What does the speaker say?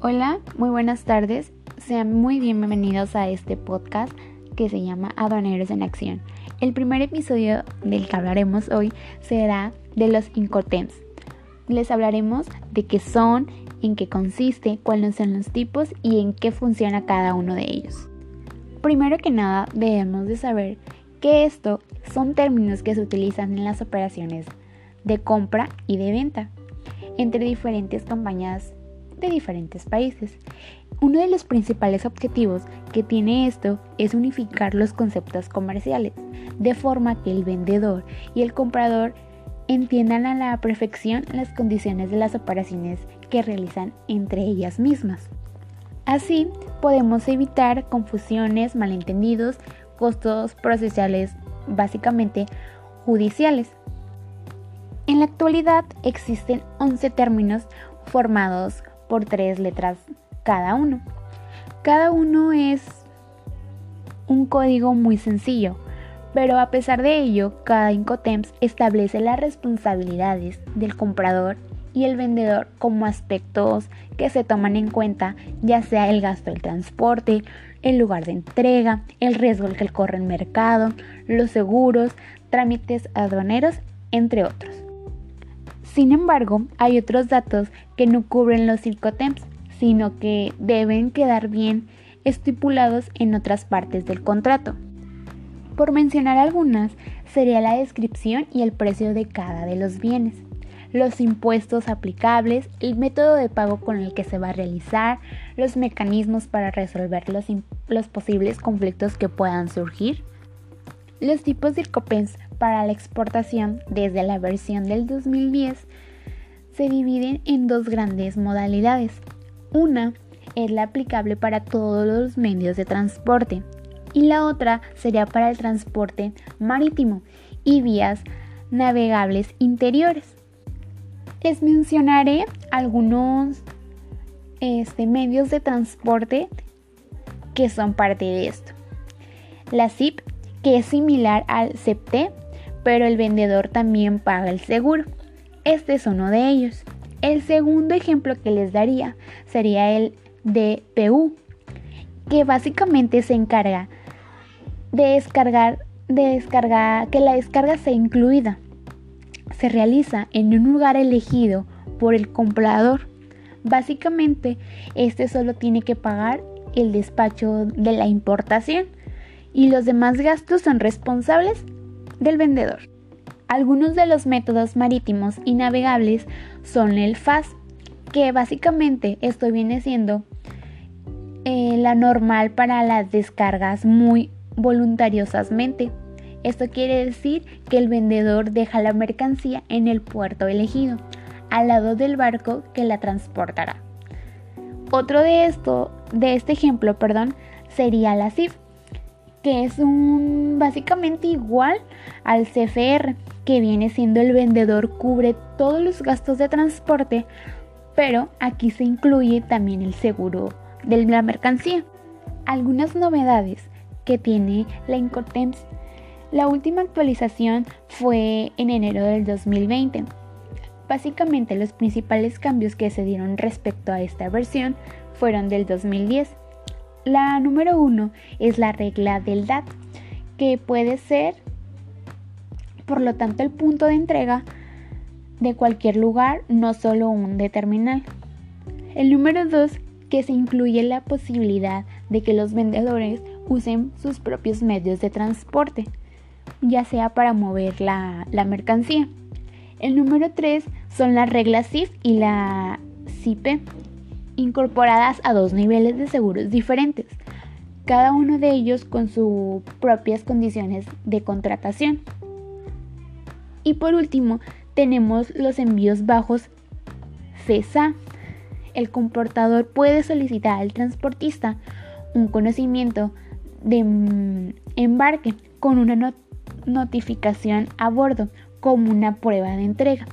Hola, muy buenas tardes. Sean muy bienvenidos a este podcast que se llama Aduaneros en Acción. El primer episodio del que hablaremos hoy será de los Incoterms. Les hablaremos de qué son, en qué consiste, cuáles son los tipos y en qué funciona cada uno de ellos. Primero que nada, debemos de saber que estos son términos que se utilizan en las operaciones de compra y de venta entre diferentes compañías de diferentes países. Uno de los principales objetivos que tiene esto es unificar los conceptos comerciales, de forma que el vendedor y el comprador entiendan a la perfección las condiciones de las operaciones que realizan entre ellas mismas. Así podemos evitar confusiones, malentendidos, costos procesales, básicamente judiciales. En la actualidad existen 11 términos formados por tres letras cada uno. Cada uno es un código muy sencillo, pero a pesar de ello, cada Incotemps establece las responsabilidades del comprador y el vendedor como aspectos que se toman en cuenta, ya sea el gasto del transporte, el lugar de entrega, el riesgo que corre el mercado, los seguros, trámites aduaneros, entre otros. Sin embargo, hay otros datos que no cubren los temps, sino que deben quedar bien estipulados en otras partes del contrato. Por mencionar algunas, sería la descripción y el precio de cada de los bienes, los impuestos aplicables, el método de pago con el que se va a realizar, los mecanismos para resolver los, los posibles conflictos que puedan surgir, los tipos de IRCOPENS para la exportación desde la versión del 2010 se dividen en dos grandes modalidades. Una es la aplicable para todos los medios de transporte y la otra sería para el transporte marítimo y vías navegables interiores. Les mencionaré algunos este, medios de transporte que son parte de esto. La ZIP, que es similar al CEPT, pero el vendedor también paga el seguro. Este es uno de ellos. El segundo ejemplo que les daría sería el DPU, que básicamente se encarga de descargar, de descargar, que la descarga sea incluida. Se realiza en un lugar elegido por el comprador. Básicamente, este solo tiene que pagar el despacho de la importación y los demás gastos son responsables del vendedor. Algunos de los métodos marítimos y navegables son el FAS, que básicamente esto viene siendo eh, la normal para las descargas muy voluntariosamente. Esto quiere decir que el vendedor deja la mercancía en el puerto elegido, al lado del barco que la transportará. Otro de esto, de este ejemplo, perdón, sería la CIF, que es un básicamente igual al CFR, que viene siendo el vendedor cubre todos los gastos de transporte, pero aquí se incluye también el seguro de la mercancía. Algunas novedades que tiene la Incotemps. La última actualización fue en enero del 2020. Básicamente los principales cambios que se dieron respecto a esta versión fueron del 2010. La número uno es la regla del DAT, que puede ser, por lo tanto, el punto de entrega de cualquier lugar, no solo un de terminal. El número dos, que se incluye la posibilidad de que los vendedores usen sus propios medios de transporte, ya sea para mover la, la mercancía. El número 3 son las reglas CIF y la CIPE incorporadas a dos niveles de seguros diferentes, cada uno de ellos con sus propias condiciones de contratación. Y por último, tenemos los envíos bajos CESA. El comportador puede solicitar al transportista un conocimiento de embarque con una notificación a bordo como una prueba de entrega.